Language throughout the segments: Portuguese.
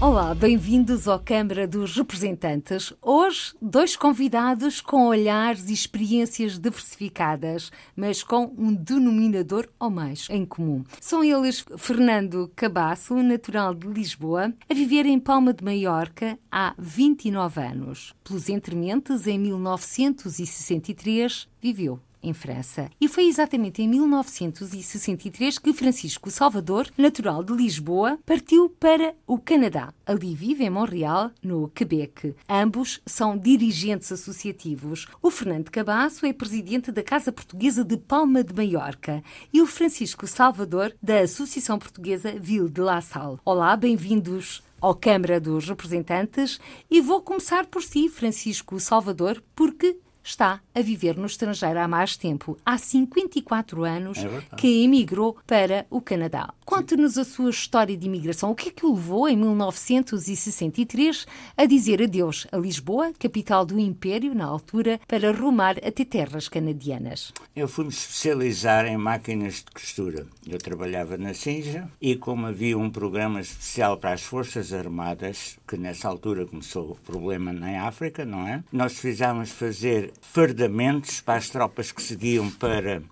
Olá, bem-vindos ao Câmara dos Representantes. Hoje, dois convidados com olhares e experiências diversificadas, mas com um denominador ou mais em comum. São eles Fernando Cabasso, natural de Lisboa, a viver em Palma de Maiorca há 29 anos. Pelos entrementes, em 1963, viveu em França. E foi exatamente em 1963 que Francisco Salvador, natural de Lisboa, partiu para o Canadá. Ali vive em Montreal, no Quebec. Ambos são dirigentes associativos. O Fernando Cabasso é presidente da Casa Portuguesa de Palma de Maiorca e o Francisco Salvador da Associação Portuguesa Ville de La Salle. Olá, bem-vindos ao Câmara dos Representantes e vou começar por si, Francisco Salvador, porque está a viver no estrangeiro há mais tempo. Há 54 anos É que emigrou para o Canadá. Conte-nos a sua história de imigração. O que é que o levou, em 1963, a dizer adeus a Lisboa, capital do Império na altura, para rumar até terras canadianas? Eu fui-me especializar em máquinas de costura. Eu trabalhava na Sinja e como havia um programa especial para as Forças Armadas, que nessa altura começou o problema na África, não é? Nós fizemos fazer fardamentos para as tropas que seguiam para,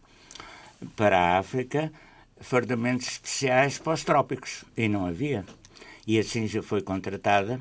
para a África, fardamentos especiais para os trópicos. E não havia. E a Sinja foi contratada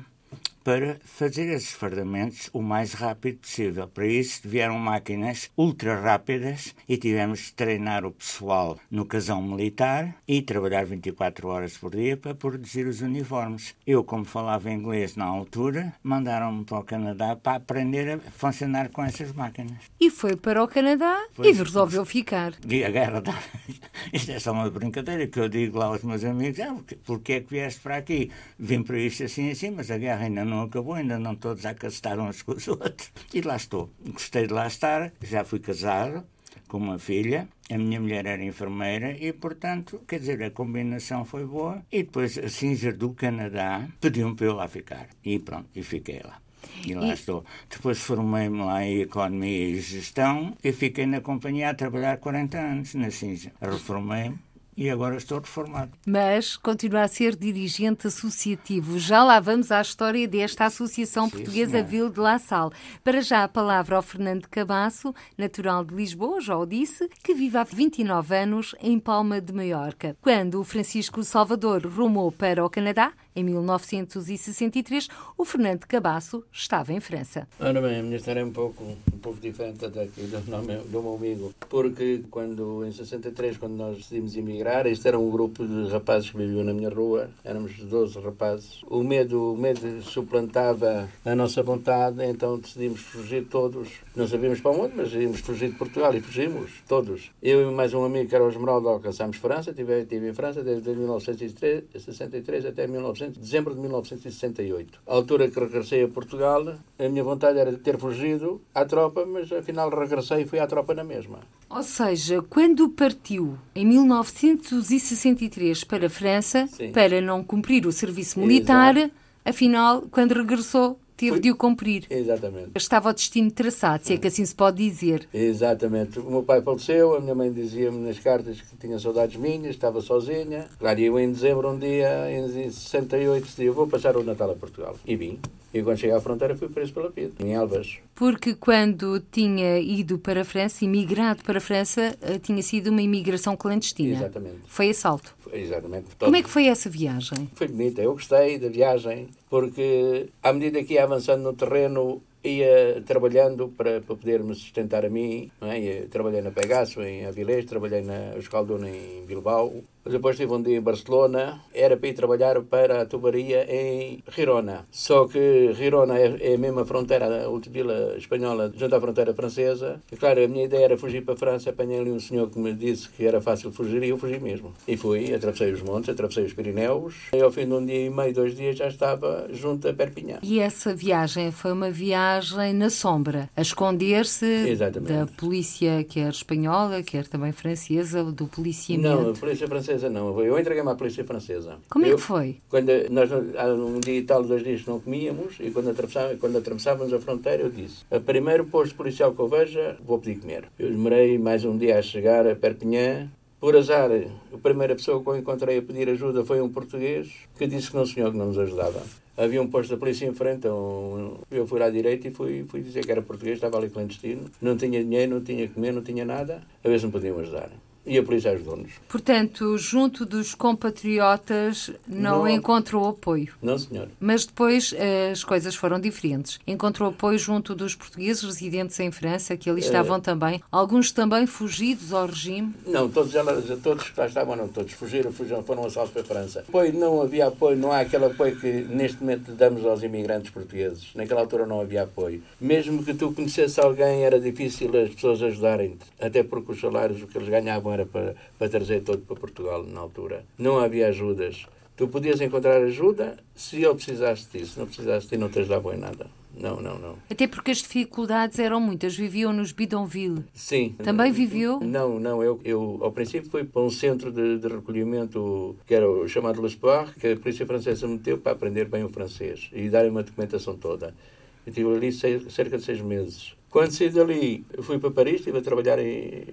para fazer esses fardamentos o mais rápido possível. Para isso vieram máquinas ultra rápidas e tivemos de treinar o pessoal no casão militar e trabalhar 24 horas por dia para produzir os uniformes. Eu, como falava inglês na altura, mandaram-me para o Canadá para aprender a funcionar com essas máquinas. E foi para o Canadá Pois, e resolveu ficar. E a guerra da... Isto é só uma brincadeira que eu digo lá aos meus amigos. Ah, porque, é que vieste para aqui? Vim para isto assim assim, mas a guerra ainda não acabou, ainda não todos acastaram uns com os outros. E lá estou. Gostei de lá estar, já fui casado com uma filha, a minha mulher era enfermeira e, portanto, quer dizer, a combinação foi boa. E depois a Singer do Canadá pediu-me para eu lá ficar. E pronto, e fiquei lá. E lá E- estou. Depois formei-me lá em Economia e Gestão e fiquei na companhia a trabalhar 40 anos na Cinza. Reformei-me e agora estou reformado. Mas continua a ser dirigente associativo. Já lá vamos à história desta Associação Sim, Portuguesa senhora. Ville de La Salle. Para já a palavra ao Fernando Cabasso, natural de Lisboa, já o disse, que vive há 29 anos em Palma de Maiorca. Quando o Francisco Salvador rumou para o Canadá, em 1963, o Fernando Cabasso estava em França. Ora bem, a minha história é um pouco, um pouco diferente daqui do, nome, do meu amigo, porque quando, em 63, quando nós decidimos emigrar, este era um grupo de rapazes que viviam na minha rua, éramos 12 rapazes, o medo, o medo suplantava a nossa vontade, então decidimos fugir todos, não sabíamos para onde, mas íamos fugir de Portugal e fugimos, todos. Eu e mais um amigo que era o Esmeralda alcançámos França, estive, estive em França desde 1963 até 1900, dezembro de 1968. A altura que regressei a Portugal, a minha vontade era de ter fugido à tropa, mas afinal regressei e fui à tropa na mesma. Ou seja, quando partiu em 1963 para a França, Sim. para não cumprir o serviço militar, afinal, quando regressou, teve Foi- de o cumprir. Exatamente. Estava o destino traçado, se é que assim se pode dizer. Exatamente. O meu pai faleceu, a minha mãe dizia-me nas cartas que tinha saudades minhas, estava sozinha. Claro, eu em dezembro, um dia, em 68, decidi, eu vou passar o Natal a Portugal. E vim. E quando cheguei à fronteira fui preso pela PID, em Elvas. Porque quando tinha ido para a França, imigrado para a França, eh, tinha sido uma imigração clandestina. Exatamente. Foi assalto. Exatamente. Como é que foi essa viagem? Foi bonita. Eu gostei da viagem porque, à medida que ia avançando no terreno, ia trabalhando para, para poder me sustentar a mim. É? Ia- Trabalhei na Pegaso, em Avilés, trabalhei na Escaldona, em Bilbao. Depois estive um dia em Barcelona, era para ir trabalhar para a tubaria em Girona. Só que Girona é, é a mesma fronteira, a última vila espanhola, junto à fronteira francesa. E claro, a minha ideia era fugir para a França. Apanhei ali um senhor que me disse que era fácil fugir e eu fugi mesmo. E fui, atravessei os montes, atravessei os Pirineus. E ao fim de um dia e meio, dois dias, já estava junto a Perpignan. E essa viagem foi uma viagem passagem na sombra, a esconder-se da polícia, quer espanhola, quer também francesa, do policiamento. Não, a polícia francesa não. Eu entreguei-me à polícia francesa. Como eu, é que foi? Quando nós, um dia e tal, dois dias não comíamos, e quando, atravessávamos, quando atravessávamos a fronteira, eu disse: a primeiro posto policial que eu veja, vou pedir comer. Eu demorei mais um dia a chegar a Perpignan, por azar, a primeira pessoa que eu encontrei a pedir ajuda foi um português que disse que não senhor que não nos ajudava. Havia um posto da polícia em frente, um, eu fui à direita e fui, fui dizer que era português, estava ali clandestino, não tinha dinheiro, não tinha comer, não tinha nada, a ver se me podiam ajudar e a polícia ajudou-nos. Portanto, junto dos compatriotas não, não, encontrou apoio. Não, senhor. Mas depois eh, as coisas foram diferentes. Encontrou apoio junto dos portugueses residentes em França, que ali estavam é... também. Alguns também fugidos ao regime? Não, todos, elas, todos que lá estavam, não todos. Fugiram, fugiram foram assaltos para a França. Apoio, não havia apoio, não há aquele apoio que neste momento damos aos imigrantes portugueses. Naquela altura não havia apoio. Mesmo que tu conhecesse alguém, era difícil as pessoas ajudarem-te. Até porque os salários, o que eles ganhavam era para, para trazer todo para Portugal na altura. Não havia ajudas. Tu podias encontrar ajuda se eu precisasse disso. Não precisasse de não te ajudavam em nada. Não, não, não. Até porque as dificuldades eram muitas. Viviam nos Bidonville. Sim. Também viveu? Não, não. Eu, eu ao princípio fui para um centro de, de recolhimento que era o chamado L'Espoir, que a polícia francesa meteu para aprender bem o francês e dar uma documentação toda. Eu estive ali cerca de seis meses. Quando saí dali, fui para Paris, estive a trabalhar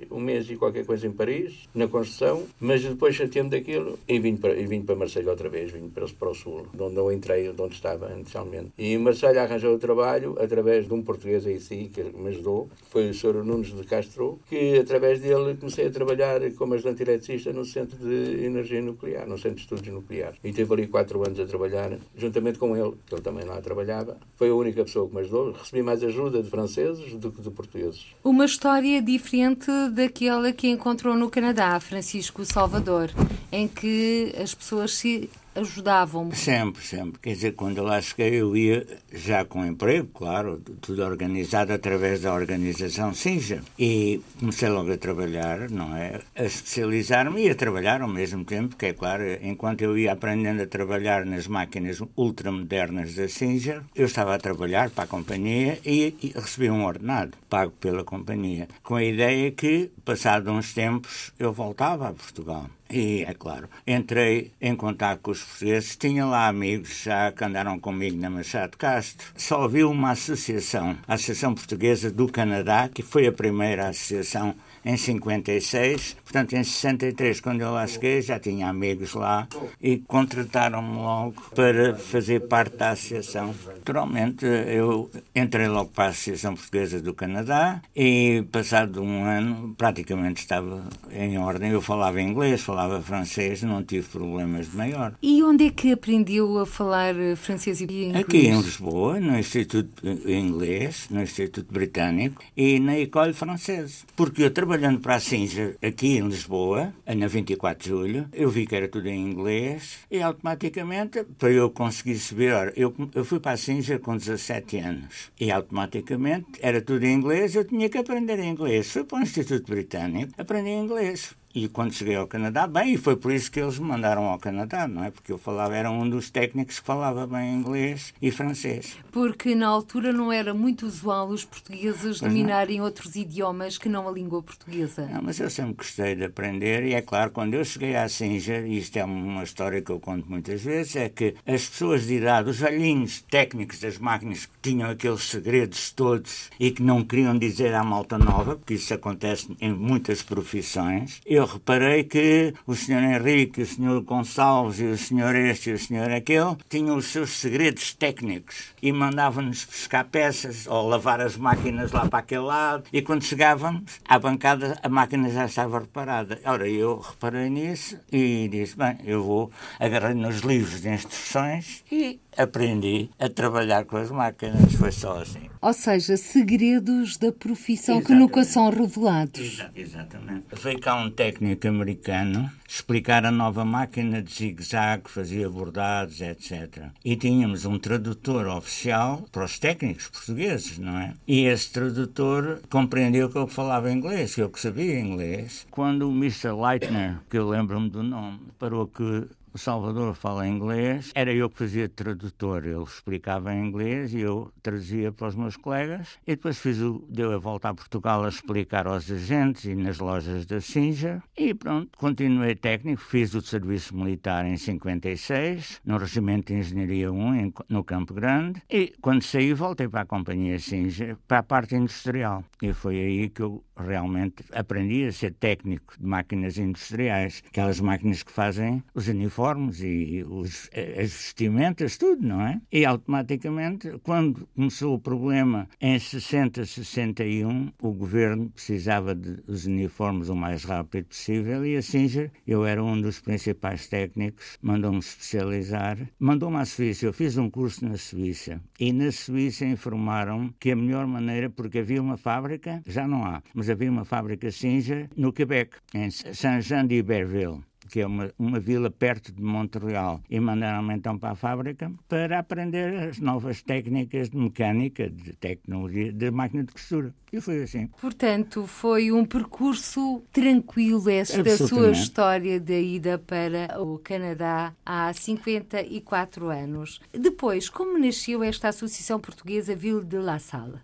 um mês e qualquer coisa em Paris, na construção, mas depois chateei-me daquilo e vim para, e vim para Marselha outra vez, vim para, para o sul, de onde eu entrei, de onde estava inicialmente. E Marselha arranjou o trabalho através de um português aí sim, que me ajudou, foi o Sr. Nunes de Castro, que através dele comecei a trabalhar como ajudante eletricista no Centro de Energia Nuclear, no Centro de Estudos Nucleares. E tive ali quatro anos a trabalhar, juntamente com ele, que ele também lá trabalhava. Foi a única pessoa que me ajudou. Recebi mais ajuda de franceses, do que de portugueses. Uma história diferente daquela que encontrou no Canadá, Francisco Salvador, em que as pessoas se ajudavam-me? Sempre, sempre. Quer dizer, quando lá cheguei, eu ia já com emprego, claro, tudo organizado através da organização Sinja. E comecei logo a trabalhar, não é? A especializar-me e a trabalhar ao mesmo tempo, que é claro, enquanto eu ia aprendendo a trabalhar nas máquinas ultramodernas da Sinja, eu estava a trabalhar para a companhia e, e recebia um ordenado pago pela companhia, com a ideia que, passado uns tempos, eu voltava a Portugal. E, é claro, entrei em contato com os portugueses, tinha lá amigos já que andaram comigo na Machado Castro. Só vi uma associação, a Associação Portuguesa do Canadá, que foi a primeira associação em 56. Portanto, em 63, quando eu lá cheguei, já tinha amigos lá e contrataram-me logo para fazer parte da associação. Naturalmente, eu entrei logo para a Associação Portuguesa do Canadá e, passado um ano, praticamente estava em ordem. Eu falava inglês, falava francês, não tive problemas de maior. E onde é que aprendeu a falar francês e inglês? Aqui em Lisboa, no Instituto Inglês, no Instituto Britânico e na École Française. Porque eu trabalhando para a Singer aqui em Lisboa, na 24 de Julho, eu vi que era tudo em inglês e automaticamente, para eu conseguir subir, eu, eu fui para a Singer com 17 anos e automaticamente era tudo em inglês, eu tinha que aprender inglês. Fui para o Instituto Britânico, aprendi inglês. E quando cheguei ao Canadá, bem, e foi por isso que eles me mandaram ao Canadá, não é? Porque eu falava, era um dos técnicos que falava bem inglês e francês. Porque na altura não era muito usual os portugueses dominarem outros idiomas que não a língua portuguesa. Não, mas eu sempre gostei de aprender e é claro, quando eu cheguei à Singer, e isto é uma história que eu conto muitas vezes, é que as pessoas de idade, os velhinhos técnicos das máquinas que tinham aqueles segredos todos e que não queriam dizer à malta nova, porque isso acontece em muitas profissões, eu reparei que o senhor Henrique, o senhor Gonçalves e o senhor este e o senhor aquele tinham os seus segredos técnicos e mandavam-nos buscar peças ou lavar as máquinas lá para aquele lado e quando chegávamos à bancada a máquina já estava reparada. Ora, eu reparei nisso e disse, bem, eu vou agarrar nos livros de instruções e aprendi a trabalhar com as máquinas. Foi só assim. Ou seja, segredos da profissão Exatamente. que nunca são revelados. Exa exatamente. Foi cá um técnico americano explicar a nova máquina de zigue-zague, fazia bordados, etc. E tínhamos um tradutor oficial para os técnicos portugueses, não é? E esse tradutor compreendeu que eu falava inglês, que eu que sabia inglês. Quando o Mr. Leitner, que eu lembro-me do nome, parou que o Salvador fala inglês, era eu que fazia tradutor, ele explicava em inglês e eu traduzia para os meus colegas. E depois fiz o, deu a volta a Portugal a explicar aos agentes e nas lojas da Singer. E pronto, continuei técnico, fiz o serviço militar em 56, no Regimento de Engenharia 1, em, no Campo Grande. E quando saí, voltei para a Companhia Singer, para a parte industrial. E foi aí que eu realmente aprendi a ser técnico de máquinas industriais, aquelas máquinas que fazem os uniformes e os, as vestimentas, tudo, não é? E automaticamente, quando começou o problema em 60, 61, o governo precisava dos uniformes o mais rápido possível e a Singer, eu era um dos principais técnicos, mandou-me especializar, mandou-me à Suíça. Eu fiz um curso na Suíça e na Suíça informaram que a melhor maneira, porque havia uma fábrica, já não há, mas havia uma fábrica Singer no Quebec, em Saint-Jean d'Iberville que é uma, uma vila perto de Montreal, e mandaram-me então para a fábrica para aprender as novas técnicas de mecânica, de tecnologia, de máquina de costura. E foi assim. Portanto, foi um percurso tranquilo esta sua história da ida para o Canadá há 54 anos. Depois, como nasceu esta Associação Portuguesa Ville de La Salle?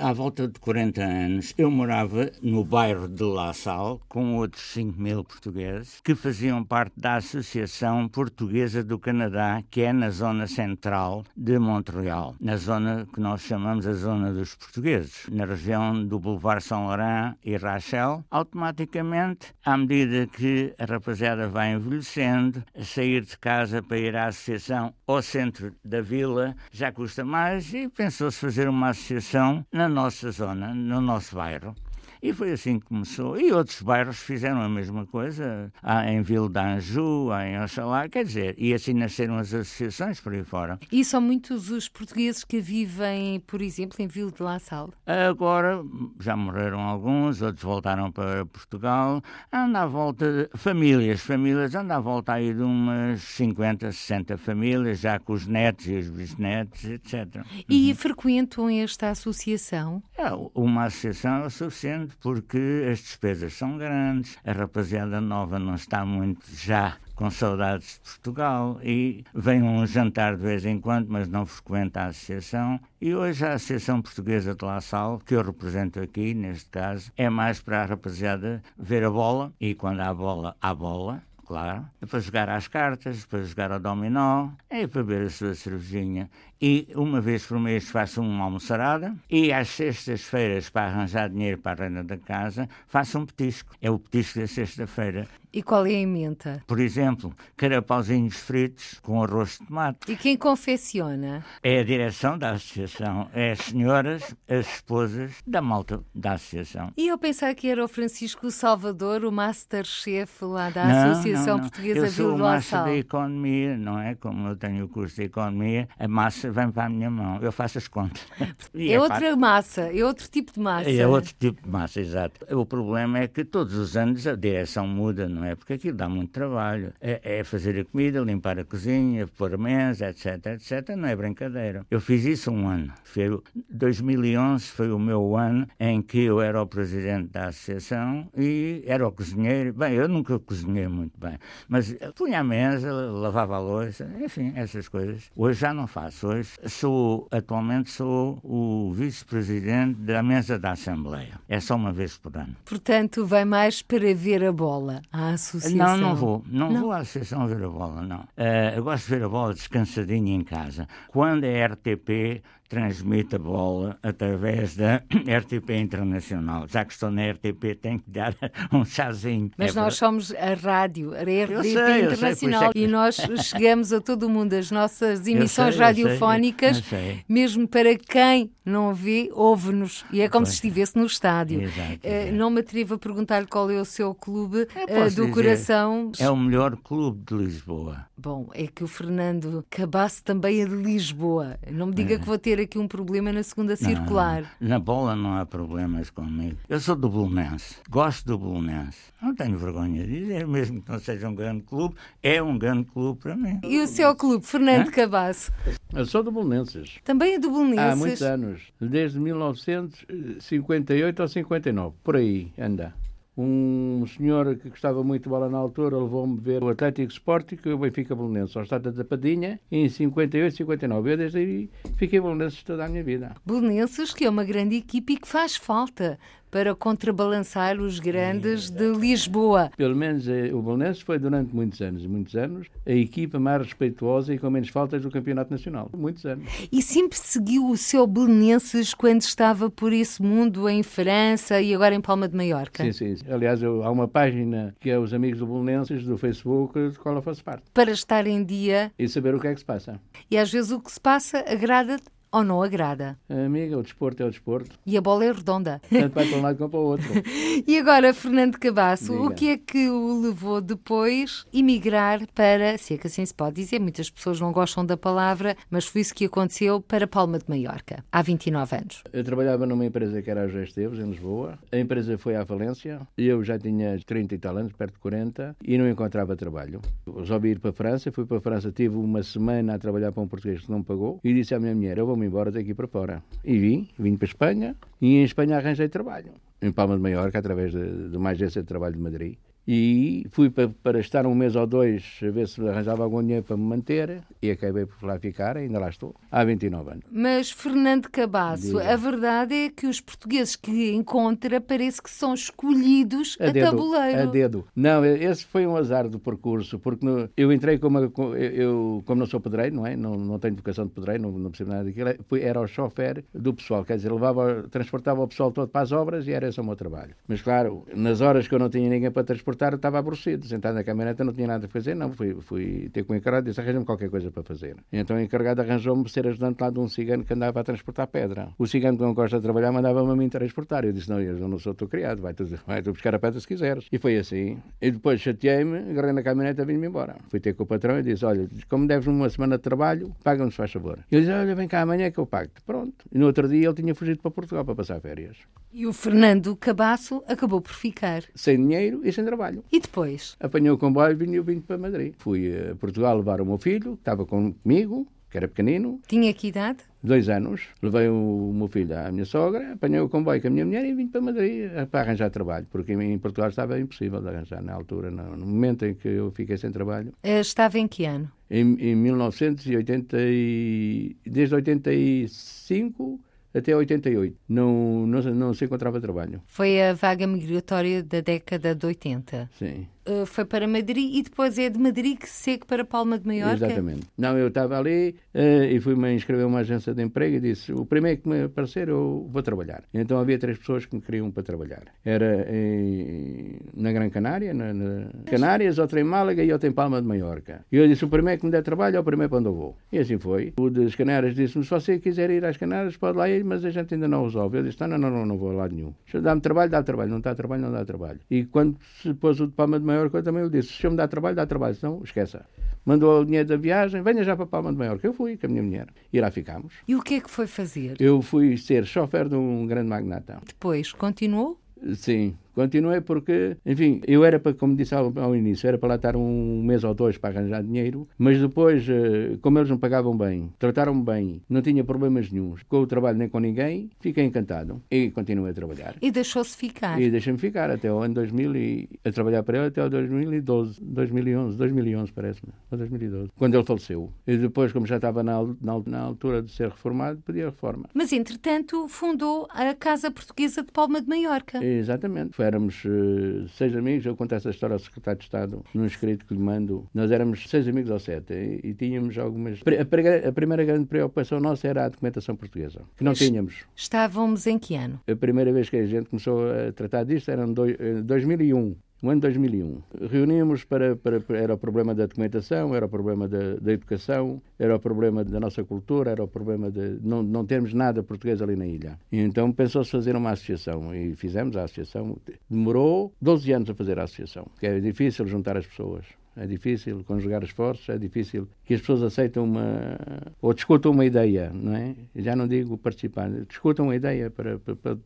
À volta de 40 anos, eu morava no bairro de La Salle com outros 5 mil portugueses que faziam parte da Associação Portuguesa do Canadá, que é na zona central de Montreal, na zona que nós chamamos a Zona dos Portugueses, na região do Boulevard São Laurent e Rachel, automaticamente, à medida que a rapaziada vai envelhecendo, sair de casa para ir à associação ao centro da vila já custa mais e pensou-se fazer uma associação na nossa zona, no nosso bairro. E foi assim que começou. E outros bairros fizeram a mesma coisa, há em Vila de Anjou, há em Oxalá, quer dizer, e assim nasceram as associações por aí fora. E são muitos os portugueses que vivem, por exemplo, em Vila de La Salle? Agora já morreram alguns, outros voltaram para Portugal. Anda à volta, de, famílias, famílias, anda à volta aí de umas 50, 60 famílias, já com os netos e os bisnetos, etc. E uhum. frequentam esta associação? É, uma associação é o suficiente porque as despesas são grandes, a rapaziada nova não está muito já com saudades de Portugal e vem um jantar de vez em quando, mas não frequenta a associação. E hoje a Associação Portuguesa de La Salle, que eu represento aqui, neste caso, é mais para a rapaziada ver a bola e quando há bola, há bola claro, para jogar às cartas, para jogar ao dominó, é para beber a sua cervejinha. E uma vez por mês faço uma almoçarada e às sextas-feiras, para arranjar dinheiro para a renda da casa, faço um petisco. É o petisco da sexta-feira. E qual é a emenda? Por exemplo, carapauzinhos fritos com arroz de tomate. E quem confecciona? É a direção da associação, é as senhoras, as esposas da malta da associação. E eu pensava que era o Francisco Salvador, o masterchef lá da não, Associação não, não. Portuguesa Eu sou o master da economia, não é? Como eu tenho o curso de economia, a massa vem para a minha mão, eu faço as contas. é, é outra massa, é outro tipo de massa. É outro tipo de massa, exato. O problema é que todos os anos a direção muda, não é? Porque aquilo dá muito trabalho. É, é fazer a comida, limpar a cozinha, pôr a mesa, etc, etc. Não é brincadeira. Eu fiz isso um ano. Foi, 2011 foi o meu ano em que eu era o presidente da associação e era o cozinheiro. Bem, eu nunca cozinhei muito bem, mas punha a mesa, lavava a louça, enfim, essas coisas. Hoje já não faço. Hoje sou, atualmente sou o vice-presidente da mesa da Assembleia. É só uma vez por ano. Portanto, vai mais para ver a bola à associação? Não, não vou. Não, não. vou à associação ver a bola, não. Uh, eu gosto de ver a bola descansadinho em casa. Quando é RTP, transmite a bola através da RTP Internacional. Já que estou na RTP, tenho que dar um chazinho. Mas é nós para... somos a rádio, a RTP sei, Internacional, sei, é... e nós chegamos a todo o mundo. As nossas emissões sei, radiofónicas, mesmo para quem não vê, ouve-nos. E é como pois. se estivesse no estádio. Exato. Uh, não me atrevo a perguntar qual é o seu clube uh, do dizer, coração. É o melhor clube de Lisboa. Bom, é que o Fernando Cabasse também é de Lisboa. Não me diga é. que vou ter ter aqui um problema na segunda circular. Não, na bola não há problemas comigo. Eu sou do Bolonense, gosto do Bolonense. Não tenho vergonha de dizer, mesmo que não seja um grande clube, é um grande clube para mim. E o seu clube, Fernando Cabasso? Eu sou do Bolonenses. Também é do Bolonenses? Há muitos anos, desde 1958 ou 59, por aí anda. Um senhor que gostava muito de bola na altura levou-me ver o Atlético Sporting e o Benfica Bolonense, ao Estádio da Padinha, em 58, 59. Eu desde aí fiquei bolonense toda a minha vida. Bolonenses, que é uma grande equipe e que faz falta para contrabalançar os grandes de Lisboa. Pelo menos eh, o Bolonenses foi durante muitos anos, muitos anos, a equipa mais respeituosa e com menos faltas do Campeonato Nacional. Muitos anos. E sempre seguiu o seu Belenenses quando estava por esse mundo em França e agora em Palma de Maiorca? Sim, sim. Aliás, eu, há uma página que é os Amigos do Bolonenses do Facebook, de qual eu faço parte. Para estar em dia. E saber o que é que se passa. E às vezes o que se passa agrada ou não agrada? Amiga, o desporto é o desporto. E a bola é redonda. Tanto vai para um lado como para o outro. e agora, Fernando Cabasso, Diga. o que é que o levou depois emigrar para, se é que assim se pode dizer, muitas pessoas não gostam da palavra, mas foi isso que aconteceu para Palma de Maiorca, há 29 anos. Eu trabalhava numa empresa que era a José Esteves, em Lisboa. A empresa foi à falência. Eu já tinha 30 e tal anos, perto de 40, e não encontrava trabalho. Resolvi ir para a França. Fui para a França, tive uma semana a trabalhar para um português que não pagou, e disse à minha mulher, eu vou-me embora daqui para fora. E vim, vim para a Espanha, e em Espanha arranjei trabalho. Em Palma de Maiorca, através de, de uma agência de trabalho de Madrid. E fui para, para, estar um mês ou dois a ver se arranjava algum dinheiro para me manter e acabei por lá ficar, ainda lá estou, há 29 anos. Mas, Fernando Cabasso, Diga. a verdade é que os portugueses que encontra parece que são escolhidos a, a dedo, tabuleiro. A dedo. Não, esse foi um azar do percurso, porque no, eu entrei como, eu, como não sou pedreiro, não é? Não, não tenho vocação de pedreiro, não, não percebo nada daquilo, era o chofer do pessoal, quer dizer, levava, transportava o pessoal todo para as obras e era esse o meu trabalho. Mas claro, nas horas que eu não tinha ninguém para transportar, estava aborrecido, sentado na caminhoneta, não tinha nada a fazer, não, fui, fui ter com o encarregado e disse, arranja-me qualquer coisa para fazer. Então o encarregado arranjou-me ser ajudante lá de um cigano que andava a transportar pedra. O cigano que não gosta de trabalhar mandava-me a mim transportar. Eu disse, não, eu não sou teu criado, vai tu, vai tu buscar a pedra se quiseres. E foi assim. E depois chateei-me, agarrei na caminhoneta e vim-me embora. Fui ter com o patrão e disse, olha, como deves uma semana de trabalho, paga-nos, faz favor. E ele disse, olha, vem cá amanhã que eu pago -te. Pronto. E no outro dia ele tinha fugido para Portugal para passar férias. E o Fernando Cabasso acabou por ficar. Sem dinheiro e sem trabalho. E depois? Apanhei o comboio e vim, vim para Madrid. Fui a Portugal levar o meu filho, que estava comigo, que era pequenino. Tinha que idade? Dois anos. Levei o meu filho à minha sogra, apanhei o comboio com a minha mulher e vim para Madrid para arranjar trabalho, porque em Portugal estava impossível de arranjar na altura, no, momento em que eu fiquei sem trabalho. Estava em que ano? Em, em 1980 e... desde 85 até 88. Não, não, não se encontrava trabalho. Foi a vaga migratória da década de 80. Sim. Uh, foi para Madrid e depois é de Madrid que segue para Palma de Maiorca? Exatamente. Não, eu estava ali uh, e fui-me inscrever uma agência de emprego e disse, o primeiro que me aparecer eu vou trabalhar. Então havia três pessoas que me queriam para trabalhar. Era em, na Gran Canária, na, na Canárias, outra em Málaga e outra em Palma de Maiorca. E eu disse, o primeiro que me der trabalho é o primeiro para onde eu vou. E assim foi. O das Canárias disse-me, se você quiser ir às Canárias pode lá ir, mas a gente ainda não resolve. Eu disse, não, não, não, não vou lado nenhum. Dá-me trabalho, dá trabalho. Não dá trabalho, não dá trabalho. E quando se pôs o de Palma de Maiorca, eu também lhe disse, se eu me dá trabalho, dá trabalho. Então, esqueça. Mandou o dinheiro da viagem, venha já para Palma de Maiorca. Eu fui com a minha mulher. E lá ficámos. E o que é que foi fazer? Eu fui ser chofer de um grande magnata. Depois, continuou? Sim, continuei porque, enfim, eu era para, como disse ao, ao, início, era para lá estar um mês ou dois para arranjar dinheiro, mas depois, eh, como eles me pagavam bem, trataram-me bem, não tinha problemas nenhums, com o trabalho nem com ninguém, fiquei encantado e continuei a trabalhar. E deixou-se ficar? E deixei-me ficar até o ano 2000 e a trabalhar para ele até o 2012, 2011, 2011 parece-me, ou 2012, quando ele faleceu. E depois, como já estava na, na, na altura de ser reformado, pedi a reforma. Mas, entretanto, fundou a Casa Portuguesa de Palma de Maiorca. Exatamente. Foi éramos uh, seis amigos, eu conto essa história ao secretário de Estado, num escrito que lhe mando. Nós éramos seis amigos ou sete e, e tínhamos algumas. A, a, primeira grande preocupação nossa era a documentação portuguesa, que não tínhamos. Estávamos em que ano? A primeira vez que a gente começou a tratar disto era em dois, 2001. No ano 2001, reuníamos para, para, Era o problema da documentação, era o problema da, da, educação, era o problema da nossa cultura, era o problema de não, não termos nada português ali na ilha. E então pensou-se fazer uma associação e fizemos a associação. Demorou 12 anos a fazer a associação, porque é difícil juntar as pessoas. É difícil conjugar esforços, é difícil que as pessoas aceitem uma. ou discutam uma ideia, não é? Já não digo participar, discutam uma ideia para, para, para,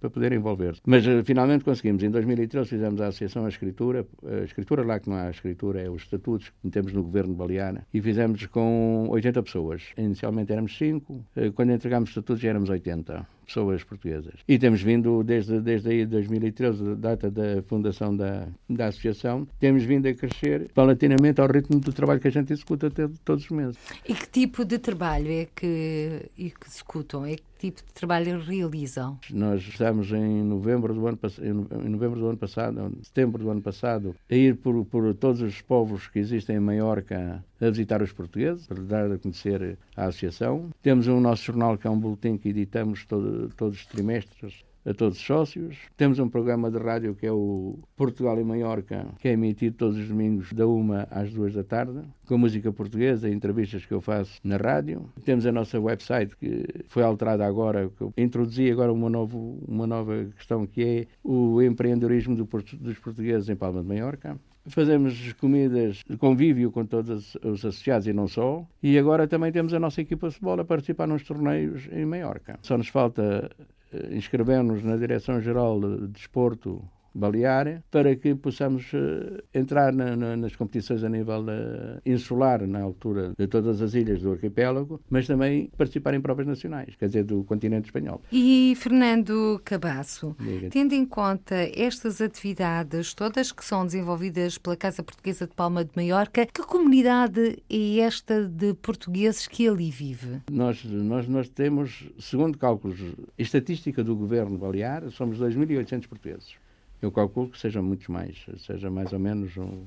para poder envolver-se. Mas uh, finalmente conseguimos. Em 2013 fizemos a Associação à Escritura, a Escritura lá que não há escritura, é os estatutos que temos no governo balear, e fizemos com 80 pessoas. Inicialmente éramos 5, uh, quando entregámos os estatutos já éramos 80. Pessoas portuguesas. E temos vindo, desde, desde aí 2013, data da fundação da, da associação, temos vindo a crescer paulatinamente ao ritmo do trabalho que a gente executa todos os meses. E que tipo de trabalho é que, executam? É tipo de trabalho realizam? Nós estamos em novembro do ano, em novembro do ano passado, setembro do ano passado, a ir por, por todos os povos que existem em Maiorca a visitar os portugueses, para dar a conhecer a associação. Temos o nosso jornal, que é um boletim que editamos todo, todos os trimestres, a todos os sócios. Temos um programa de rádio que é o Portugal e Maiorca, que é emitido todos os domingos da uma às duas da tarde, com música portuguesa, entrevistas que eu faço na rádio. Temos a nossa website que foi alterada agora, que eu introduzi agora uma, novo, uma nova questão que é o empreendedorismo do, dos portugueses em Palma de Maiorca. Fazemos comidas de convívio com todos os associados e não só. E agora também temos a nossa equipa de futebol a participar nos torneios em Maiorca. Só nos falta inscrever-nos na Direção-Geral de Desporto balear para que possamos uh, entrar na, na, nas competições a nível uh, insular, na altura de todas as ilhas do arquipélago, mas também participar em provas nacionais, quer dizer, do continente espanhol. E Fernando Cabasso, tendo em conta estas atividades todas que são desenvolvidas pela Casa Portuguesa de Palma de Maiorca, que comunidade é esta de portugueses que ali vive? Nós, nós, nós temos, segundo cálculos, estatística do governo balear, somos 2.800 portugueses. Eu calculo que sejam muitos mais, seja mais ou menos um,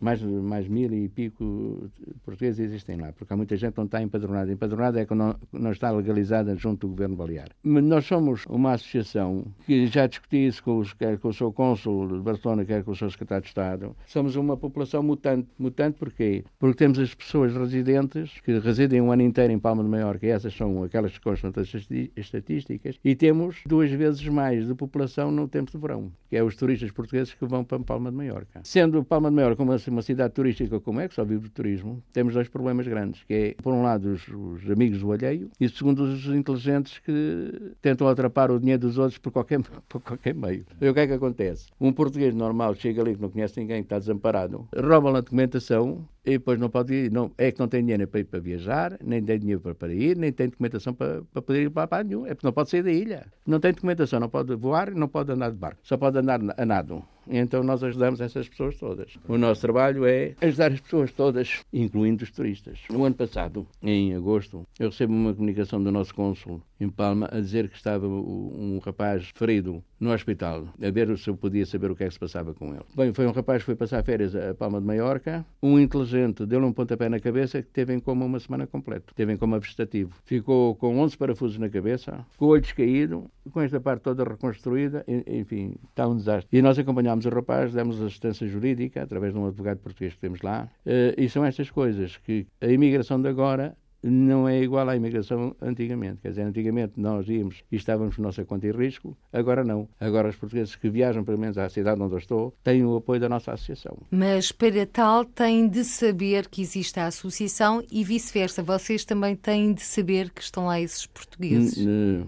mais, mais mil e pico portugueses existem lá, porque há muita gente que não está empadronada. Empadronada é que não, não está legalizada junto do governo balear. Mas nós somos uma associação que já discuti isso com, os, quer com o seu cônsul de Barcelona, quer com o seu secretário de Estado. Somos uma população mutante. Mutante porquê? Porque temos as pessoas residentes que residem um ano inteiro em Palma de Maiorca, e essas são aquelas que constam das estatísticas, e temos duas vezes mais de população no tempo de verão, que é os turistas portugueses que vão para Palma de Maiorca. Sendo Palma de Maiorca uma uma cidade turística como é, que só vive do turismo, temos dois problemas grandes, que é, por um lado, os, os amigos do alheio, e segundo, os inteligentes que tentam atrapar o dinheiro dos outros por qualquer, por qualquer meio. E o que é que acontece? Um português normal chega ali que não conhece ninguém, que está desamparado, rouba a documentação e depois não pode ir, não, é que não tem dinheiro para ir para viajar, nem tem dinheiro para, para ir, nem tem documentação para, para poder ir para, para nenhum, é porque não pode sair da ilha. Não tem documentação, não pode voar, não pode andar de barco, só pode andar a nado. Então nós ajudamos essas pessoas todas. O nosso trabalho é ajudar as pessoas todas, incluindo os turistas. No ano passado, em agosto, eu recebo uma comunicação do nosso cônsul em Palma a dizer que estava um rapaz ferido no hospital, a ver se eu podia saber o que é que se passava com ele. Bem, foi um rapaz que foi passar férias a Palma de Maiorca, um inteligente deu-lhe um pontapé na cabeça que teve em coma uma semana completa, teve em coma vegetativo. Ficou com 11 parafusos na cabeça, com o olho descaído, com esta parte toda reconstruída, enfim, está um desastre. E nós acompanhámos o rapaz, demos assistência jurídica através de um advogado português que temos lá, eh, e são estas coisas que a imigração de agora não é igual à imigração antigamente. Quer dizer, antigamente nós íamos e estávamos por nossa conta e risco, agora não. Agora os portugueses que viajam, pelo menos à cidade onde eu estou, têm o apoio da nossa associação. Mas para tal têm de saber que existe a associação e vice-versa. Vocês também têm de saber que estão lá esses portugueses. N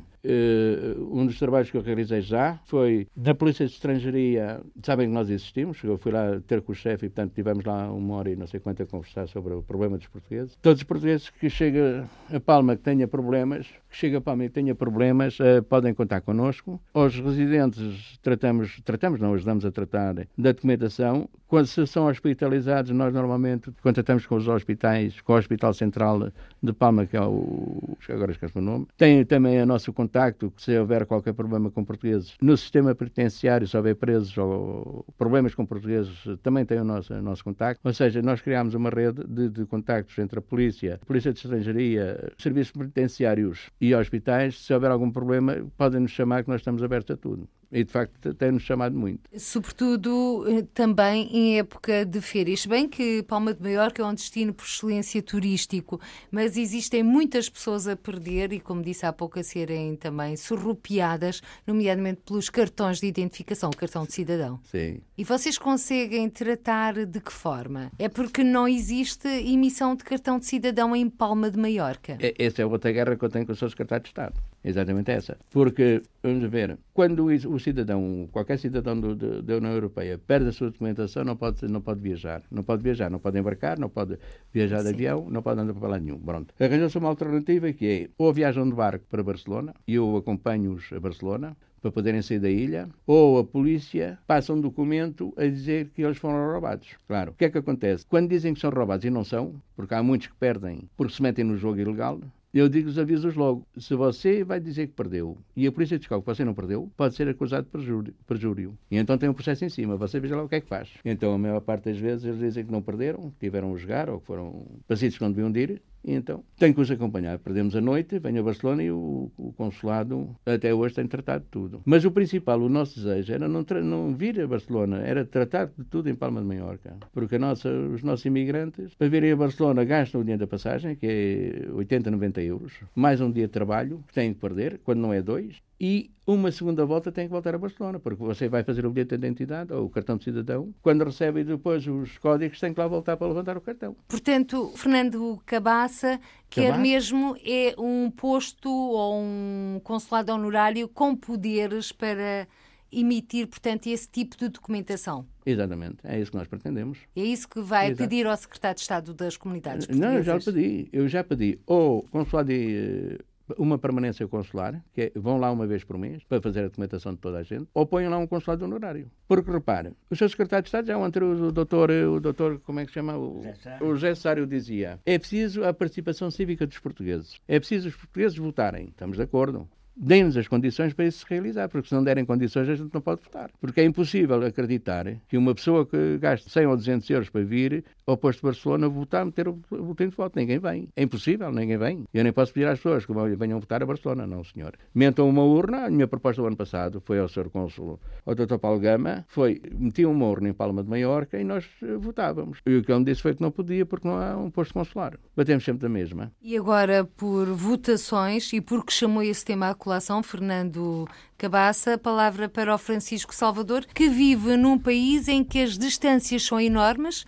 um dos trabalhos que eu realizei já foi na Polícia de Estrangeria. Sabem que nós existimos. Eu fui lá ter com o chefe e, portanto, tivemos lá uma hora e não sei quanto a conversar sobre o problema dos portugueses. Todos os portugueses que chegam a Palma que tenha problemas, que chega a Palma e tenha problemas, uh, podem contar connosco. Os residentes tratamos, tratamos, não ajudamos a tratar da documentação. Quando se são hospitalizados, nós normalmente contatamos com os hospitais, com o Hospital Central de Palma, que é o. agora esqueço o nome. Tem também a nossa contacto, se houver qualquer problema com portugueses. No sistema penitenciário, se houver presos ou problemas com portugueses, também tem o nosso, o nosso contacto. Ou seja, nós criámos uma rede de, de contactos entre a polícia, a polícia de estrangeria, serviços penitenciários e hospitais. Se houver algum problema, podem nos chamar que nós estamos abertos a tudo e de facto tem-nos chamado muito. Sobretudo eh, também em época de férias. Bem que Palma de Maiorca é um destino por excelência turístico, mas existem muitas pessoas a perder e, como disse há pouco, a serem também surrupiadas, nomeadamente pelos cartões de identificação, o cartão de cidadão. Sim. E vocês conseguem tratar de que forma? É porque não existe emissão de cartão de cidadão em Palma de Maiorca? É, essa é outra guerra que eu tenho com os seus secretário de Estado. Exatamente essa. Porque, vamos ver, quando o cidadão, qualquer cidadão do, do, da União Europeia perde a sua documentação, não pode, não pode viajar. Não pode viajar, não pode embarcar, não pode viajar de Sim. avião, não pode andar para lá nenhum. Pronto. Arranjou-se uma alternativa que é ou viajam de barco para Barcelona, e eu acompanho-os a Barcelona, para poderem sair da ilha, ou a polícia passa um documento a dizer que eles foram roubados. Claro. O que é que acontece? Quando dizem que são roubados e não são, porque há muitos que perdem porque se metem no jogo ilegal, eu digo-os avisos logo. Se você vai dizer que perdeu e a polícia descobre que você não perdeu, pode ser acusado de perjúrio. perjúrio. E então tem um processo em cima. Você veja lá o que é que faz. Então, a maior parte das vezes, eles dizem que não perderam, que tiveram a jogar ou que foram pacientes quando deviam de ir. E então, tenho que os acompanhar. Perdemos a noite, venho a Barcelona e o, o, consulado até hoje tem tratado de tudo. Mas o principal, o nosso desejo, era não, não vir a Barcelona, era tratar de tudo em Palma de Mallorca. Porque nossa, os nossos imigrantes, para virem a Barcelona, gastam o dinheiro da passagem, que é 80, 90 euros, mais um dia de trabalho, que têm que perder, quando não é dois, e uma segunda volta tem que voltar a Barcelona, porque você vai fazer o bilhete de identidade ou o cartão de cidadão, quando recebe depois os códigos, tem que lá voltar para levantar o cartão. Portanto, Fernando Cabaça quer mesmo é um posto ou um consulado honorário com poderes para emitir, portanto, esse tipo de documentação. Exatamente, é isso que nós pretendemos. É isso que vai Exato. pedir ao Secretário de Estado das Comunidades Portuguesas? Não, eu já pedi. Eu já pedi ou consulado de uma permanência consular, que é, vão lá uma vez por mês para fazer a documentação de toda a gente, ou põem lá um consulado honorário. Porque, repare, o seu secretário de Estado, já ontem o doutor, o doutor, como é que se chama? O, o José Sário dizia, é preciso a participação cívica dos portugueses. É preciso os portugueses votarem. Estamos de acordo deem-nos as condições para isso se realizar, porque se não derem condições a gente não pode votar. Porque é impossível acreditar que uma pessoa que gasta 100 ou 200 euros para vir ao posto de Barcelona votar, meter o boletim de voto. Ninguém vem. É impossível, ninguém vem. Eu nem posso pedir às pessoas que venham votar a Barcelona, não, senhor. Mentam uma urna, a minha proposta do ano passado foi ao Sr. Cônsul, ao Dr. Paulo Gama, foi, metiam uma urna em Palma de Maiorca e nós eh, votávamos. E o que ele me disse foi que não podia porque não há um posto consular. Batemos sempre da mesma. E agora, por votações e porque chamou esse tema à colação, Fernando Cabaça, palavra para o Francisco Salvador, que vive num país em que as distâncias são enormes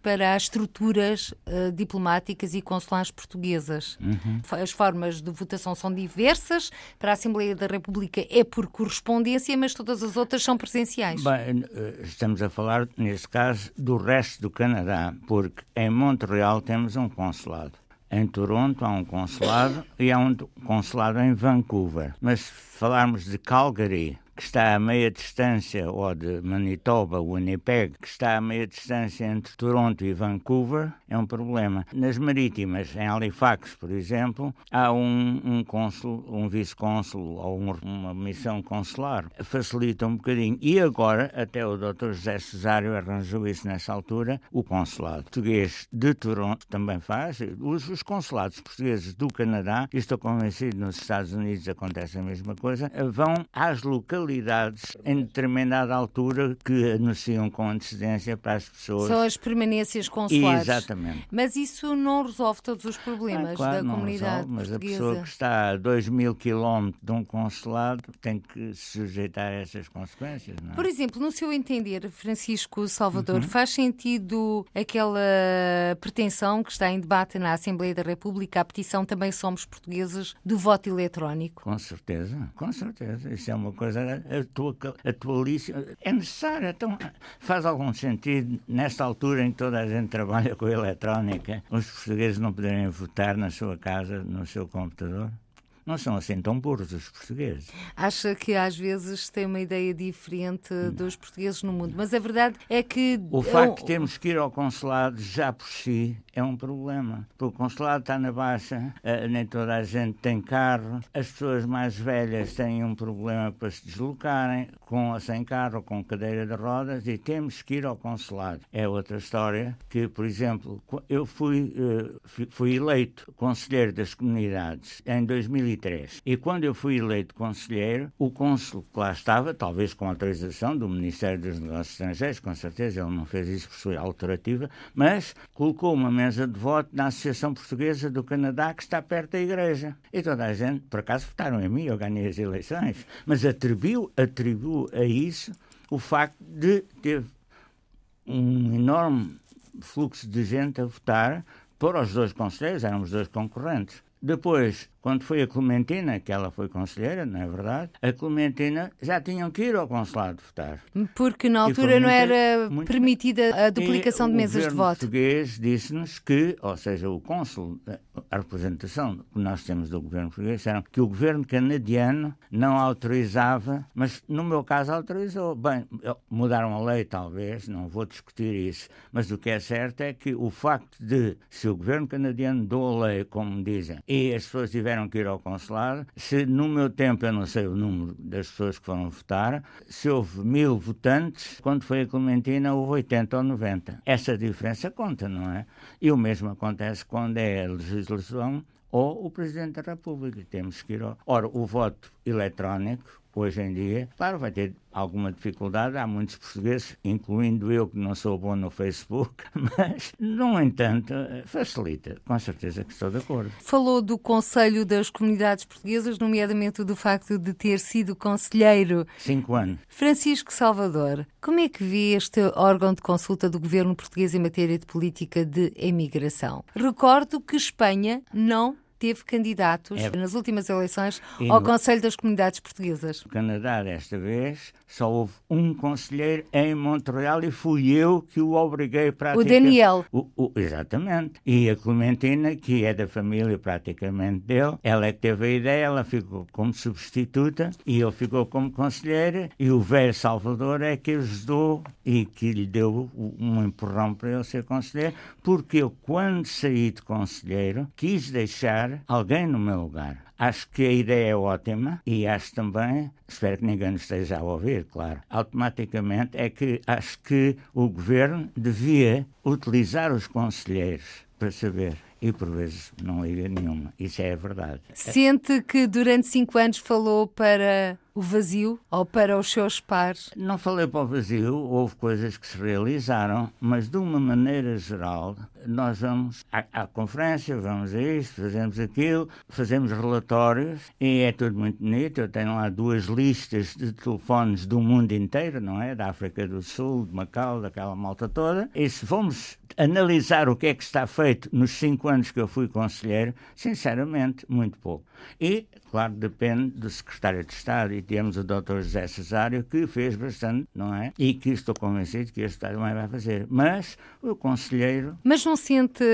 para as estruturas uh, diplomáticas e consulares portuguesas. Uhum. As formas de votação são diversas. Para a Assembleia da República é por correspondência, mas todas as outras são presenciais. Bem, eh, estamos a falar, nesse caso, do resto do Canadá, porque em Montreal temos um consulado. Em Toronto há um consulado e há um consulado em Vancouver. Mas se falarmos de Calgary, que está a meia distância, ou de Manitoba, Winnipeg, que está a meia distância entre Toronto e Vancouver, é um problema. Nas marítimas, em Halifax, por exemplo, há um, um cônsul, um vice-cônsul ou um, uma missão consular. Facilita um bocadinho. E agora, até o Dr. José Cesário arranjou isso nessa altura, o consulado português de Toronto também faz. Os, os consulados portugueses do Canadá, e estou convencido nos Estados Unidos acontece a mesma coisa, vão às localidades localidades em determinada altura que anunciam com antecedência para as pessoas. São as permanências consulares. Exatamente. Mas isso não resolve todos os problemas ah, claro, da comunidade resolve, mas portuguesa. a pessoa que está a 2 mil quilómetros de um consulado tem que se sujeitar a essas consequências. Não é? Por exemplo, no seu entender, Francisco Salvador, uhum. faz sentido aquela pretensão que está em debate na Assembleia da República, a petição também somos portugueses, do voto eletrónico? Com certeza, com certeza. Isso é uma coisa atualíssima. É necessário. Então, faz algum sentido, nesta altura em que toda a gente trabalha com a eletrónica, os portugueses não poderem votar na sua casa, no seu computador? Não são assim tão burros os portugueses. Acha que às vezes tem uma ideia diferente dos portugueses no mundo, mas a verdade é que. O facto de termos que ir ao consulado já por si é um problema. Porque o consulado está na baixa, eh, nem toda a gente tem carro, as pessoas mais velhas têm um problema para se deslocarem, com ou sem carro, com cadeira de rodas, e temos que ir ao consulado. É outra história que, por exemplo, eu fui, eh, fui eleito conselheiro das comunidades em 2003. E quando eu fui eleito conselheiro, o cônsul que lá estava, talvez com autorização do Ministério dos Negócios Estrangeiros, com certeza ele não fez isso por sua alterativa, mas colocou uma mesa de voto na Associação Portuguesa do Canadá, que está perto da igreja. E toda a gente, por acaso, votaram em mim, eu ganhei as eleições, mas atribuiu, atribuiu a isso o facto de ter um enorme fluxo de gente a votar para os dois conselheiros, eram os dois concorrentes. Depois, quando foi a Clementina, que ela foi conselheira, não é verdade? A Clementina já tinham que ir ao consulado votar. Porque na altura não era muito... permitida a duplicação de mesas de voto. O português disse-nos que, ou seja, o cônsul, a representação que nós temos do governo português, disseram que o governo canadiano não autorizava, mas no meu caso autorizou. Bem, mudaram a lei talvez, não vou discutir isso, mas o que é certo é que o facto de, se o governo canadiano dou a lei, como dizem, e as pessoas tiveram que ir ao consulado, se no meu tempo, eu não sei o número das pessoas que foram votar, se houve mil votantes, quando foi a Clementina houve 80 ou 90. Essa diferença conta, não é? E o mesmo acontece quando é a legislação ou o Presidente da República. Temos que ir ao... Ora, o voto eletrónico hoje em dia. Claro, vai ter alguma dificuldade, há muitos portugueses, incluindo eu que não sou bom no Facebook, mas, no entanto, facilita, com certeza que estou de acordo. Falou do Conselho das Comunidades Portuguesas, nomeadamente do facto de ter sido conselheiro. Cinco anos. Francisco Salvador, como é que vê este órgão de consulta do governo português em matéria de política de emigração? Recordo que Espanha não teve candidatos é. nas últimas eleições e ao no... Conselho das Comunidades Portuguesas. No Canadá, desta vez, só houve um conselheiro em Montreal e fui eu que o obriguei praticamente. O Daniel. O, o, exatamente. E a Clementina, que é da família praticamente dele, ela é que teve a ideia, ela ficou como substituta e ele ficou como conselheiro e o velho Salvador é que ajudou e que lhe deu um empurrão para ele ser conselheiro, porque eu, quando saí de conselheiro, quis deixar alguém no meu lugar. Acho que a ideia é ótima e acho também, espero que ninguém nos esteja a ouvir, claro, automaticamente é que acho que o governo devia utilizar os conselheiros para saber e por vezes não liga nenhuma. Isso é a verdade. Sente que durante cinco anos falou para o vazio ou para os seus pares? Não falei para o vazio, houve coisas que se realizaram, mas de uma maneira geral, nós vamos à, à conferência, vamos a isto, fazemos aquilo, fazemos relatórios e é tudo muito bonito. Eu tenho lá duas listas de telefones do mundo inteiro, não é? Da África do Sul, de Macau, daquela malta toda. E se vamos analisar o que é que está feito nos cinco anos que eu fui conselheiro, sinceramente, muito pouco. E, claro, depende do secretário de Estado e temos o Dr. José Cesário que fez bastante, não é? E que estou convencido que este também vai fazer. Mas o conselheiro. Mas não sente,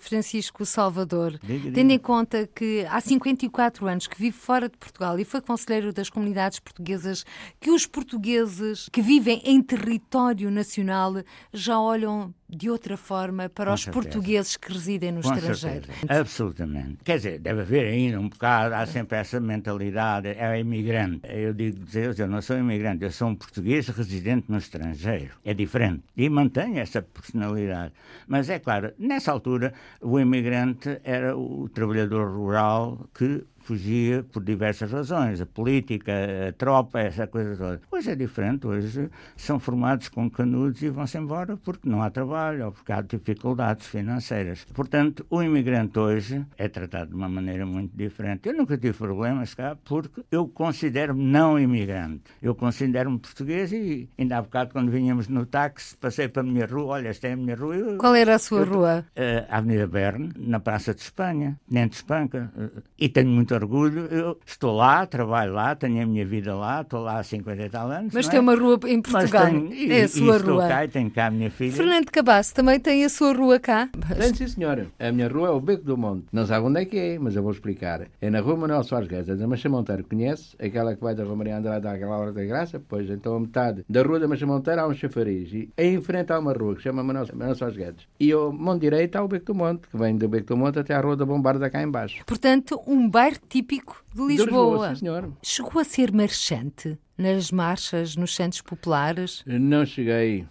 Francisco Salvador, diga, tendo em conta que há 54 anos que vive fora de Portugal e foi conselheiro das comunidades portuguesas, que os portugueses que vivem em território nacional já olham de outra forma para Com os certeza. portugueses que residem no Com estrangeiro. Certeza. Absolutamente. Quer dizer, deve haver ainda um bocado, há sempre essa mentalidade, é imigrante. Eu digo Deus, eu não sou imigrante, eu sou um português residente no estrangeiro. É diferente. E mantenho essa personalidade. Mas é claro, nessa altura, o imigrante era o trabalhador rural que fugia por diversas razões, a política, a tropa, essa coisa toda. Hoje é diferente, hoje são formados com canudos e vão-se embora porque não há trabalho ou porque há dificuldades financeiras. Portanto, o imigrante hoje é tratado de uma maneira muito diferente. Eu nunca tive problemas cá porque eu considero-me não imigrante. Eu considero-me português e ainda há bocado quando vinhamos no táxi passei para a minha rua, olha, esta é a minha rua. Eu, Qual era a sua eu, rua? Uh, a Avenida Berne, na Praça de Espanha, dentro de Espanca. Uh, e tenho muito orgulho. Eu estou lá, trabalho lá, tenho a minha vida lá, estou lá há 50 e tal anos. Mas tem é? uma rua em Portugal. Tenho, é a sua estou rua. cá e tenho cá a minha filha. Fernando Cabasso também tem a sua rua cá? Tem, sim, senhora. A minha rua é o Beco do Monte. Não sabe onde é que é, mas eu vou explicar. É na rua Manuel Soares Guedes, da Macha Monteiro. Conhece? Aquela que vai da Rua Maria Andrade àquela hora da graça? Pois, então a metade da rua da Macha Monteiro há um chafariz. E em frente há uma rua que se chama Manuel, Manuel Soares Guedes. E ao mão direita há o Beco do Monte, que vem do Beco do Monte até à Rua da Bombarda cá embaixo. Portanto, um bairro típico de Lisboa. De Lisboa. Chegou a ser marchante nas marchas, nos santos populares? Não cheguei.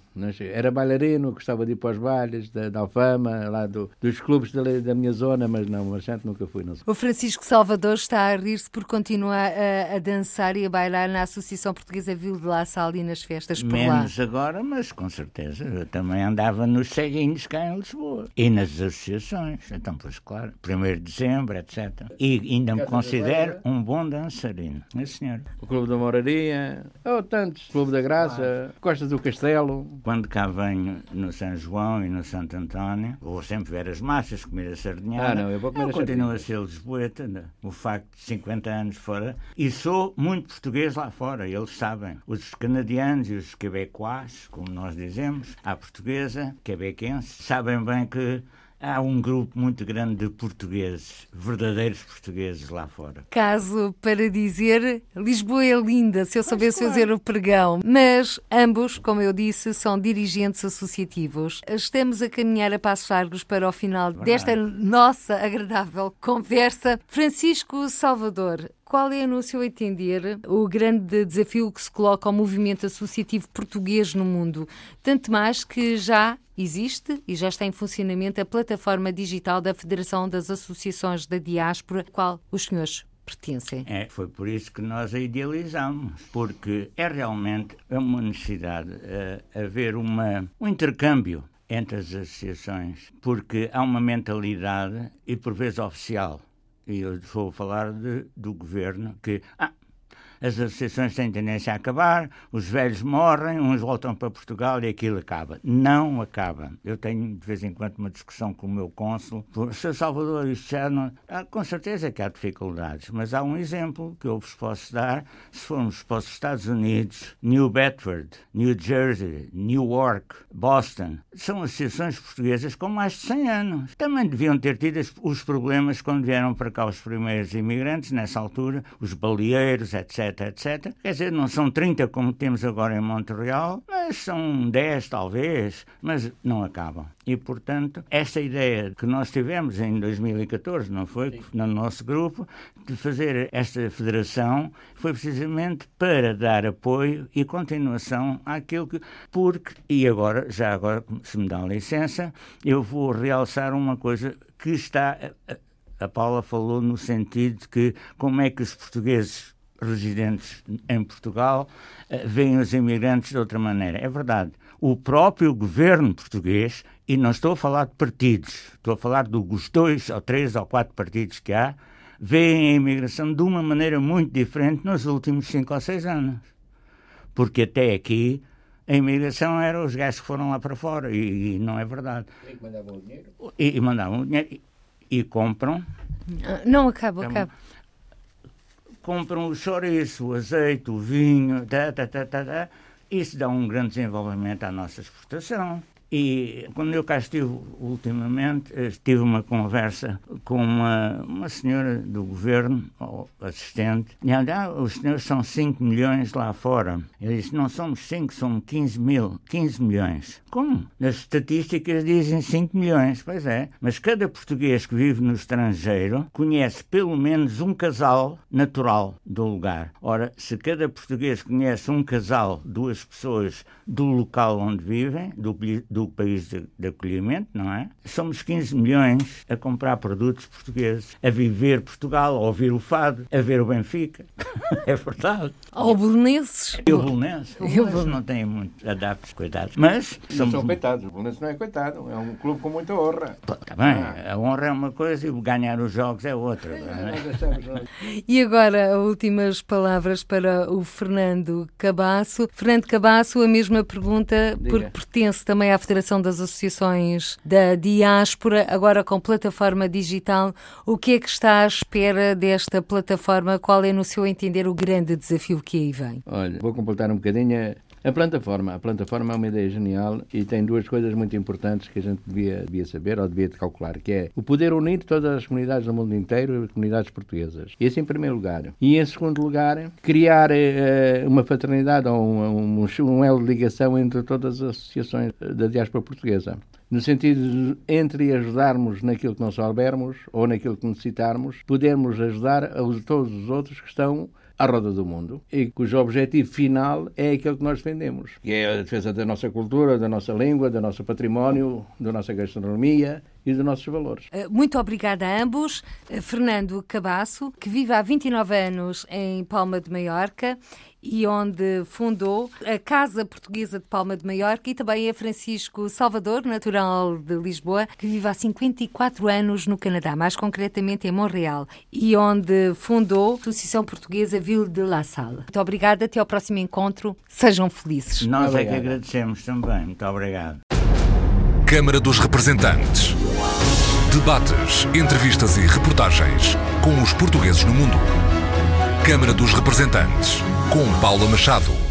Era bailarino, gostava de ir para os bailes da, da Alfama, lá do, dos clubes da, da, minha zona, mas não, marchante nunca fui. Não o Francisco Salvador está a rir-se por continuar a, a, dançar e a bailar na Associação Portuguesa Vila de La Salle e nas festas por lá. Menos agora, mas com certeza. Eu também andava nos ceguinhos cá em Lisboa. E nas associações. Então, pois claro, 1 de dezembro, etc. E ainda me considero um bom dançarino. É, senhor. O Clube da Moraria, Penha, ou tantos, Clube da Graça, Costa do Castelo. Quando cá venho no São João e no Santo António, vou sempre ver as marchas, comer a sardinhada. Ah, não, eu vou comer a continuo sardinha. a ser lisboeta, né? o facto de 50 anos fora, e sou muito português lá fora, eles sabem. Os canadianos e os quebecois, como nós dizemos, à portuguesa, quebequenses, sabem bem que há um grupo muito grande de portugueses, verdadeiros portugueses lá fora. Caso para dizer Lisboa é linda, se eu soubesse fazer o pregão. Mas ambos, como eu disse, são dirigentes associativos. Estamos a caminhar a passos largos para o final desta nossa agradável conversa. Francisco Salvador, qual é, no seu entender, o grande desafio que se coloca ao movimento associativo português no mundo? Tanto mais que já existe e já está em funcionamento a plataforma digital da Federação das Associações da Diáspora, a qual os senhores pertencem. É, foi por isso que nós a idealizamos, porque é realmente uma necessidade uh, haver uma, um intercâmbio entre as associações, porque há uma mentalidade, e por vezes oficial, e eu vou falar de, do governo, que ah, as associações têm tendência a acabar, os velhos morrem, uns voltam para Portugal e aquilo acaba. Não acaba. Eu tenho de vez em quando uma discussão com o meu cônsul. Sr. Salvador, isto já não. Ah, com certeza que há dificuldades, mas há um exemplo que eu vos posso dar. Se formos para os Estados Unidos, New Bedford, New Jersey, Newark, Boston, são associações portuguesas com mais de 100 anos. Também deviam ter tido os problemas quando vieram para cá os primeiros imigrantes, nessa altura, os baleeiros, etc etc. Quer dizer, não são 30 como temos agora em Montreal, mas são 10 talvez, mas não acabam. E, portanto, esta ideia que nós tivemos em 2014, não foi? Sim. No nosso grupo, de fazer esta federação, foi precisamente para dar apoio e continuação àquilo que. Porque, e agora, já agora, se me dá licença, eu vou realçar uma coisa que está. A Paula falou no sentido de que como é que os portugueses residentes em Portugal uh, veem os imigrantes de outra maneira. É verdade. O próprio governo português, e não estou a falar de partidos, estou a falar dos dois ou três ou quatro partidos que há, veem a imigração de uma maneira muito diferente nos últimos cinco ou seis anos. Porque até aqui a imigração era os gajos que foram lá para fora, e, e não é verdade. E mandavam o dinheiro. E, e mandavam o dinheiro e, e compram. Não acaba, acaba compram o chouriço, o azeite, o vinho, tá, tá, tá, tá, tá. isso dá um grande desenvolvimento à nossa exportação. E quando eu cá estive ultimamente, tive uma conversa com uma, uma senhora do governo, assistente, e ela ah, os senhores são 5 milhões lá fora. Eu disse, não somos 5, somos 15 mil, 15 milhões. Como? As estatísticas dizem 5 milhões, pois é. Mas cada português que vive no estrangeiro conhece pelo menos um casal natural do lugar. Ora, se cada português conhece um casal, duas pessoas do local onde vivem, do, do país de, de, acolhimento, não é? Somos 15 milhões a comprar produtos portugueses, a viver Portugal, a ouvir o fado, a ver o Benfica. é verdade. Ou Belenenses. E o Belenenses não tem muito adaptos, coitados. Mas... Somos... Não são coitados. O Belenenses não é coitado. É um clube com muita honra. Está bem. Ah. A honra é uma coisa e ganhar os jogos é outra. É, e agora, últimas palavras para o Fernando Cabasso. Fernando Cabasso, a mesma pergunta, Diga. porque pertence também à Federação das Associações da Diáspora, agora com plataforma digital. O que é que está à espera desta plataforma? Qual é, no seu entender, o grande desafio que aí vem? Olha, vou completar um bocadinho a plataforma. A plataforma é uma ideia genial e tem duas coisas muito importantes que a gente devia, devia saber ou devia calcular, que é o poder unir todas as comunidades do mundo inteiro, as comunidades portuguesas. Esse em primeiro lugar. E em segundo lugar, criar uh, uma fraternidade ou um, um, um elo de ligação entre todas as associações da diáspora portuguesa no sentido de, entre ajudarmos naquilo que não soubermos ou naquilo que necessitarmos, podermos ajudar a todos os outros que estão à roda do mundo e cujo objetivo final é aquele que nós defendemos, que é a defesa da nossa cultura, da nossa língua, do nosso património, da nossa gastronomia e dos nossos valores. Eh, muito obrigada a ambos. Eh, Fernando Cabasso, que vive há 29 anos em Palma de Maiorca e onde fundou a Casa Portuguesa de Palma de Maiorca e também a Francisco Salvador, natural de Lisboa, que vive há 54 anos no Canadá, mais concretamente em Montreal, e onde fundou a Associação Portuguesa Ville de La Salle. Muito obrigada, até ao próximo encontro. Sejam felizes. Nós é que agradecemos também. Muito obrigado. Câmara dos Representantes. Debates, entrevistas e reportagens com os portugueses no mundo. Câmara dos Representantes, com Paula Machado.